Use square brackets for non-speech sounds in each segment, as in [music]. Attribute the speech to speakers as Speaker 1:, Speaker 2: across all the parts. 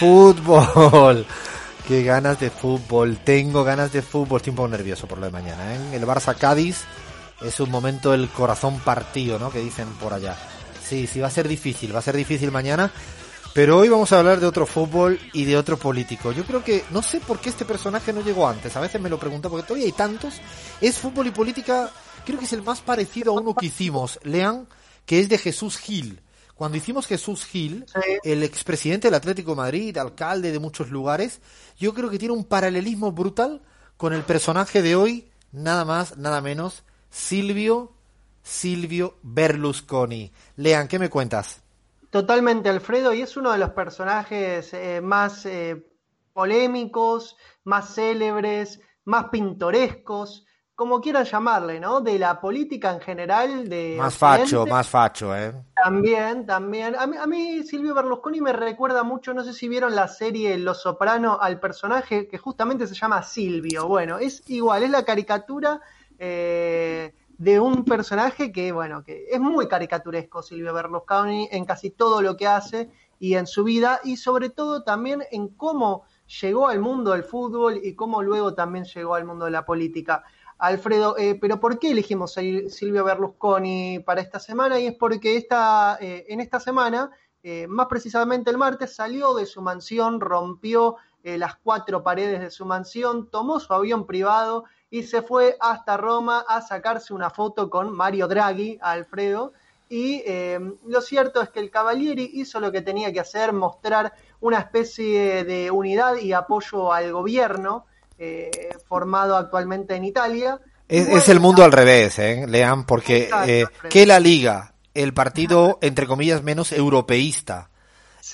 Speaker 1: Fútbol. [laughs] Qué ganas de fútbol. Tengo ganas de fútbol. Estoy un poco nervioso por lo de mañana. ¿eh? El Barça Cádiz es un momento del corazón partido, ¿no? Que dicen por allá. Sí, sí, va a ser difícil. Va a ser difícil mañana. Pero hoy vamos a hablar de otro fútbol y de otro político. Yo creo que no sé por qué este personaje no llegó antes. A veces me lo pregunto porque todavía hay tantos. Es fútbol y política. Creo que es el más parecido a uno que hicimos. Lean, que es de Jesús Gil. Cuando hicimos Jesús Gil, el expresidente del Atlético de Madrid, alcalde de muchos lugares, yo creo que tiene un paralelismo brutal con el personaje de hoy, nada más, nada menos, Silvio, Silvio Berlusconi. Lean, ¿qué me cuentas?
Speaker 2: Totalmente, Alfredo, y es uno de los personajes eh, más eh, polémicos, más célebres, más pintorescos, como quieran llamarle, ¿no? De la política en general. De
Speaker 1: más facho, más facho, ¿eh?
Speaker 2: También, también. A mí, a mí, Silvio Berlusconi me recuerda mucho, no sé si vieron la serie Los Soprano, al personaje que justamente se llama Silvio. Bueno, es igual, es la caricatura eh, de un personaje que, bueno, que es muy caricaturesco Silvio Berlusconi en casi todo lo que hace y en su vida, y sobre todo también en cómo llegó al mundo del fútbol y cómo luego también llegó al mundo de la política. Alfredo, eh, pero ¿por qué elegimos a Silvio Berlusconi para esta semana? Y es porque esta, eh, en esta semana, eh, más precisamente el martes, salió de su mansión, rompió las cuatro paredes de su mansión, tomó su avión privado y se fue hasta Roma a sacarse una foto con Mario Draghi, Alfredo. Y lo cierto es que el Cavalieri hizo lo que tenía que hacer, mostrar una especie de unidad y apoyo al gobierno eh, formado actualmente en Italia.
Speaker 1: Es, el mundo al revés, ¿eh? Lean, porque eh, que la Liga, el partido, entre comillas, menos europeísta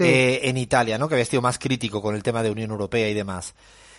Speaker 1: eh, en Italia, ¿no? Que había sido más crítico con el tema de Unión Europea y demás,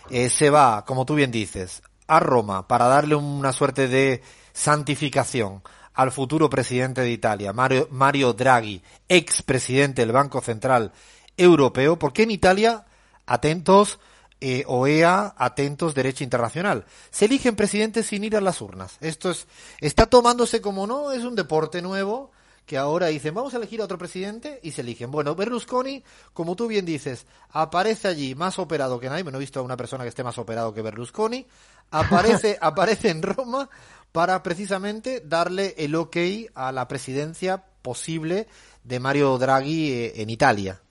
Speaker 1: se va, como tú bien dices, a Roma para darle una suerte de santificación al futuro presidente de Italia, Mario, Mario Draghi, ex presidente del Banco Central Europeo, porque en Italia, atentos, eh, OEA, atentos, derecho internacional. Se eligen presidentes sin ir a las urnas. Esto es, está tomándose como no, es un deporte nuevo que ahora dicen, vamos a elegir a otro presidente y se eligen. Bueno, Berlusconi, como tú bien dices, aparece allí más operado que nadie, no he visto a una persona que esté más operado que Berlusconi, aparece, [laughs] aparece en Roma para precisamente darle el ok a la presidencia posible de Mario Draghi eh, en Italia.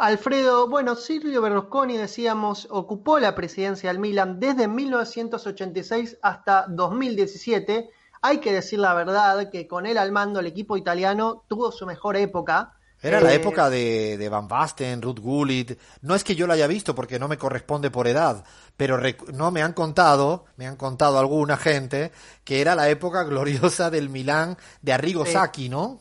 Speaker 2: Alfredo, bueno, Silvio Berlusconi, decíamos, ocupó la presidencia del Milan desde 1986 hasta 2017. Hay que decir la verdad que con él al mando el equipo italiano tuvo su mejor época.
Speaker 1: Era la eh, época de, Van Basten, Ruth Gullit. No es que yo lo haya visto porque no me corresponde por edad, pero no me han contado, me han contado alguna gente que era la época gloriosa del Milán de Arrigo Sacchi, ¿no?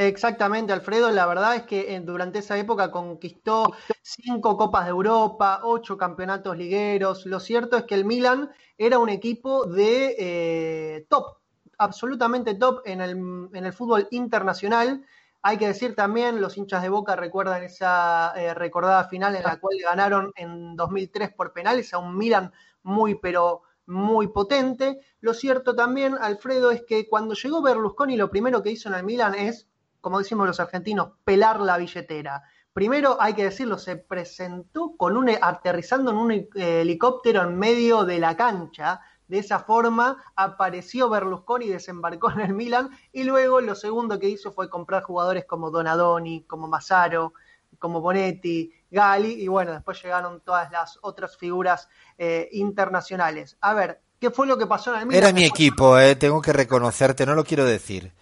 Speaker 2: Exactamente, Alfredo. La verdad es que eh, durante esa época conquistó cinco Copas de Europa, ocho campeonatos ligueros. Lo cierto es que el Milan era un equipo de eh, top, absolutamente top en el, en el, fútbol internacional. Hay que decir también, los hinchas de Boca recuerdan esa eh, recordada final en la cual ganaron en 2003 por penales a un Milan muy, pero muy potente. Lo cierto también, Alfredo, es que cuando llegó Berlusconi lo primero que hizo en el Milan es como decimos los argentinos, pelar la billetera. Primero, hay que decirlo, se presentó con un, aterrizando en un eh, helicóptero en medio de la cancha. De esa forma apareció Berlusconi, desembarcó en el Milan y luego lo segundo que hizo fue comprar jugadores como Donadoni, como Massaro, como Bonetti, Gali y bueno, después llegaron todas las otras figuras eh, internacionales. A ver, ¿qué fue lo que pasó en el Milan?
Speaker 1: Era mi equipo, eh, tengo que reconocerte, no lo quiero decir.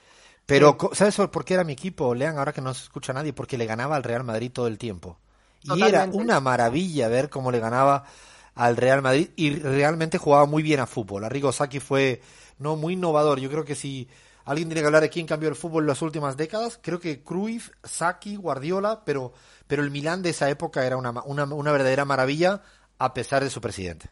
Speaker 1: Pero, ¿sabes por qué era mi equipo, Lean, ahora que no se escucha nadie? Porque le ganaba al Real Madrid todo el tiempo. Y era una maravilla ver cómo le ganaba al Real Madrid y realmente jugaba muy bien a fútbol. Arrigo Sacchi fue no muy innovador. Yo creo que si alguien tiene que hablar de quién cambió el fútbol en las últimas décadas, creo que Cruyff, Saki, Guardiola, pero, pero el Milán de esa época era una, una, una verdadera maravilla a pesar de su presidente.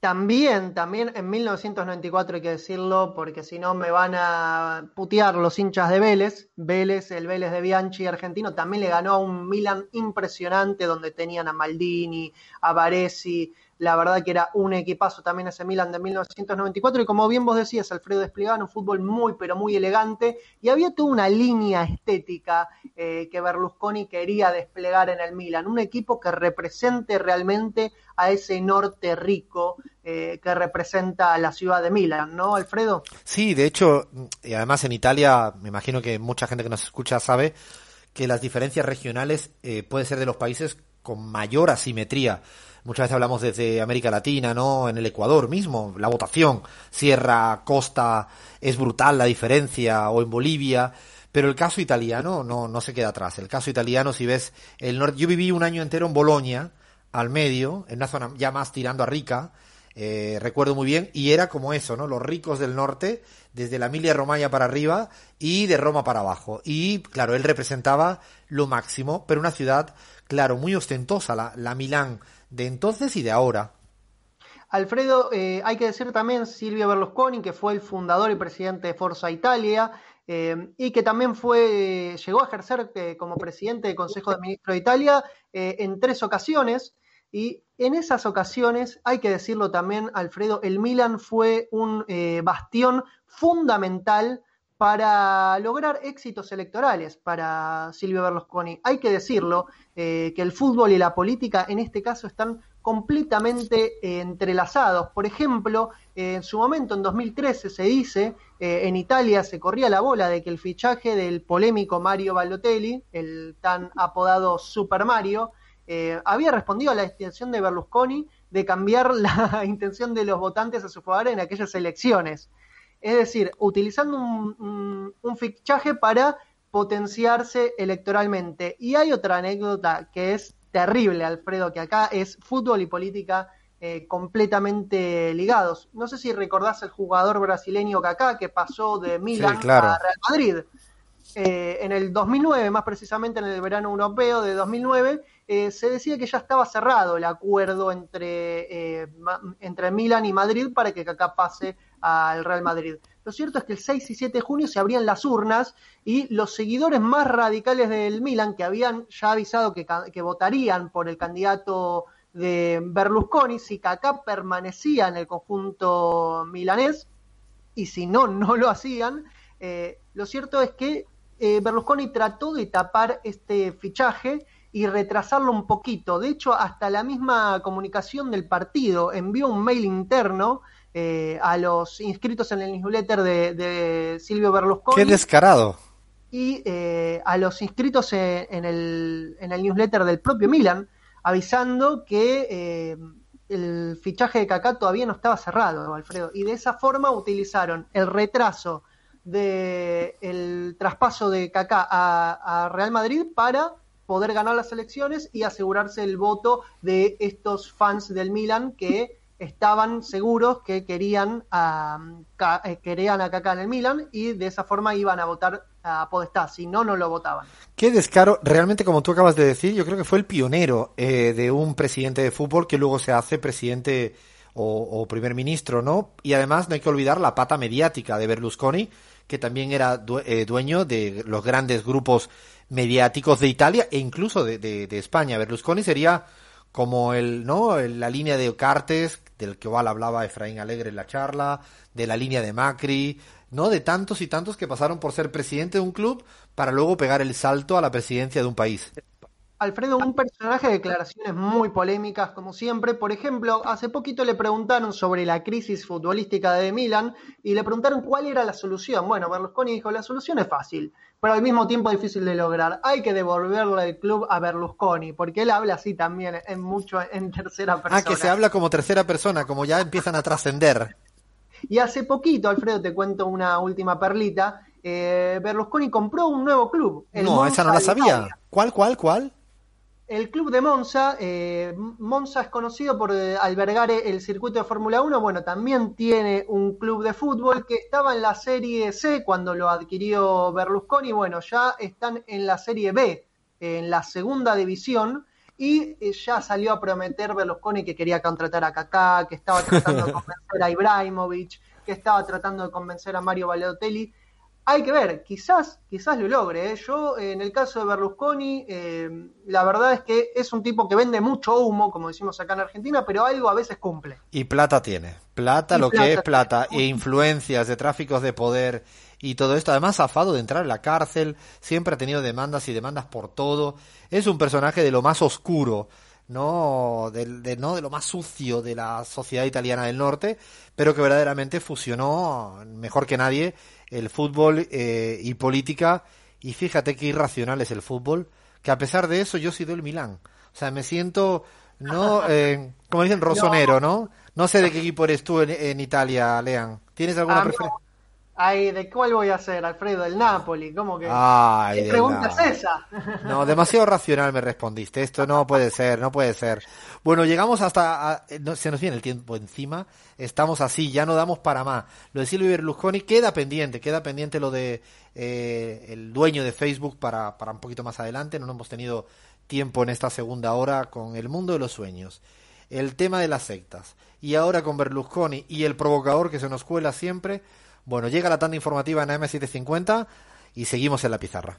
Speaker 2: También, también en 1994 hay que decirlo, porque si no me van a putear los hinchas de Vélez. Vélez, el Vélez de Bianchi argentino, también le ganó a un Milan impresionante donde tenían a Maldini, a Varesi, la verdad que era un equipazo también ese Milan de 1994 y como bien vos decías, Alfredo desplegaba un fútbol muy pero muy elegante. Y había toda una línea estética eh, que Berlusconi quería desplegar en el Milan, un equipo que represente realmente a ese norte rico eh, que representa la ciudad de Milan, ¿no, Alfredo?
Speaker 1: Sí, de hecho, y además en Italia, me imagino que mucha gente que nos escucha sabe que las diferencias regionales eh, pueden ser de los países con mayor asimetría Muchas veces hablamos desde América Latina, ¿no? En el Ecuador mismo, la votación, sierra, costa, es brutal la diferencia, o en Bolivia. Pero el caso italiano no, no se queda atrás. El caso italiano, si ves el norte, yo viví un año entero en Bolonia, al medio, en una zona ya más tirando a rica, eh, recuerdo muy bien, y era como eso, ¿no? Los ricos del norte, desde la Emilia Romagna para arriba y de Roma para abajo. Y claro, él representaba lo máximo, pero una ciudad, claro, muy ostentosa, la, la Milán de entonces y de ahora.
Speaker 2: Alfredo, eh, hay que decir también Silvio Berlusconi, que fue el fundador y presidente de Forza Italia, eh, y que también fue, llegó a ejercer eh, como presidente del Consejo de Ministros de Italia en tres ocasiones. Y en esas ocasiones, hay que decirlo también, Alfredo, el Milan fue un bastión fundamental para lograr éxitos electorales para Silvio Berlusconi. Hay que decirlo, eh, que el fútbol y la política en este caso están completamente eh, entrelazados. Por ejemplo, eh, en su momento, en 2013, se dice, en Italia se corría la bola de que el fichaje del polémico Mario Balotelli, el tan apodado Super Mario, había respondido a la intención de Berlusconi de cambiar [laughs] la intención de los votantes a su favor en aquellas elecciones. Es decir, utilizando un, fichaje para potenciarse electoralmente. Y hay otra anécdota que es terrible, Alfredo, que acá es fútbol y política eh, completamente ligados. No sé si recordás el jugador brasileño Kaká que pasó de Milan a Real Madrid. Eh, en el 2009, más precisamente en el verano europeo de 2009, eh, se decía que ya estaba cerrado el acuerdo entre, entre Milan y Madrid para que Kaká pase al Real Madrid. Lo cierto es que el 6 y 7 de junio se abrían las urnas y los seguidores más radicales del Milan, que habían ya avisado que, votarían por el candidato de Berlusconi, si Kaká permanecía en el conjunto milanés, y si no, no lo hacían, eh, lo cierto es que eh, Berlusconi trató de tapar este fichaje y retrasarlo un poquito. De hecho, hasta la misma comunicación del partido envió un mail interno eh, a los inscritos en el newsletter de, Silvio Berlusconi.
Speaker 1: ¡Qué descarado!
Speaker 2: Y eh, a los inscritos en, el, en, el, newsletter del propio Milan, avisando que eh, el fichaje de Kaká todavía no estaba cerrado, Alfredo. Y de esa forma utilizaron el retraso del traspaso de Kaká a, a Real Madrid para poder ganar las elecciones y asegurarse el voto de estos fans del Milan que estaban seguros que querían a, eh, querían a Kaká en el Milan y de esa forma iban a votar a Podestá, si no, no lo votaban.
Speaker 1: Qué descaro, realmente como tú acabas de decir, yo creo que fue el pionero eh, de un presidente de fútbol que luego se hace presidente o, primer ministro, ¿no? Y además no hay que olvidar la pata mediática de Berlusconi, que también era eh, dueño de los grandes grupos mediáticos de Italia e incluso de, España. Berlusconi sería como el, ¿no? la línea de Cartes, del que igual hablaba Efraín Alegre en la charla, de la línea de Macri, ¿no? De tantos y tantos que pasaron por ser presidente de un club para luego pegar el salto a la presidencia de un país.
Speaker 2: Alfredo, un personaje de declaraciones muy polémicas, como siempre. Por ejemplo, hace poquito le preguntaron sobre la crisis futbolística de Milan y le preguntaron cuál era la solución. Bueno, Berlusconi dijo, la solución es fácil, pero al mismo tiempo difícil de lograr. Hay que devolverle el club a Berlusconi, porque él habla así también en mucho en tercera persona.
Speaker 1: Ah, que se habla como tercera persona, como ya empiezan a trascender.
Speaker 2: Y hace poquito, Alfredo, te cuento una última perlita. Eh, Berlusconi compró un nuevo club.
Speaker 1: no, esa no la sabía. ¿Cuál, cuál, cuál?
Speaker 2: El club de Monza, eh, Monza es conocido por eh, albergar el circuito de Fórmula 1, bueno, también tiene un club de fútbol que estaba en la Serie C cuando lo adquirió Berlusconi, bueno, ya están en la Serie B, en la segunda división, y eh, ya salió a prometer Berlusconi que quería contratar a Kaká, que estaba tratando de [laughs] convencer a Ibrahimovic, que estaba tratando de convencer a Mario Balotelli hay que ver, quizás, quizás lo logre. ¿eh? Yo, en el caso de Berlusconi, eh, la verdad es que es un tipo que vende mucho humo, como decimos acá en Argentina, pero algo a veces cumple.
Speaker 1: Y plata tiene. Plata, lo que es plata, e influencias de tráficos de poder y todo esto. Además, zafado de entrar en la cárcel, siempre ha tenido demandas y demandas por todo. Es un personaje de lo más oscuro. ¿No? De, no de lo más sucio de la sociedad italiana del norte, pero que verdaderamente fusionó mejor que nadie el fútbol eh, y política. Y fíjate qué irracional es el fútbol, que a pesar de eso yo he sido el Milán. O sea, me siento, no, [laughs] eh, como dicen, rosonero, ¿no? No sé de qué equipo eres tú en, Italia, Lean. ¿Tienes alguna preferencia?
Speaker 2: Ay, ¿de cuál voy a ser, Alfredo? El Napoli, ¿cómo que?
Speaker 1: Ay,
Speaker 2: ¿Qué pregunta es esa?
Speaker 1: No, demasiado racional me respondiste. Esto no puede ser, no puede ser. Bueno, llegamos hasta, se nos viene el tiempo encima. Estamos así, ya no damos para más. Lo de Silvio Berlusconi queda pendiente, queda pendiente lo de eh, el dueño de Facebook para, para un poquito más adelante. No hemos tenido tiempo en esta segunda hora con el mundo de los sueños. El tema de las sectas. Y ahora con Berlusconi y el provocador que se nos cuela siempre bueno, llega la tanda informativa en AM750 y seguimos en la pizarra.